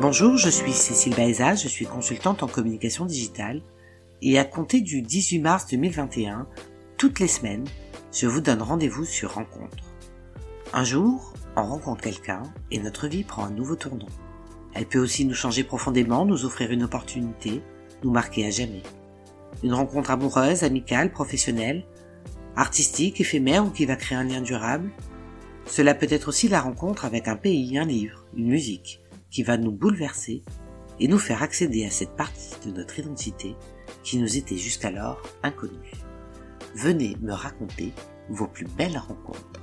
Bonjour, je suis Cécile Baeza, je suis consultante en communication digitale et à compter du 18 mars 2021, toutes les semaines, je vous donne rendez-vous sur Rencontre. Un jour, on rencontre quelqu'un et notre vie prend un nouveau tournant. Elle peut aussi nous changer profondément, nous offrir une opportunité, nous marquer à jamais. Une rencontre amoureuse, amicale, professionnelle, artistique, éphémère ou qui va créer un lien durable. Cela peut être aussi la rencontre avec un pays, un livre, une musique, qui va nous bouleverser et nous faire accéder à cette partie de notre identité qui nous était jusqu'alors inconnue. Venez me raconter vos plus belles rencontres.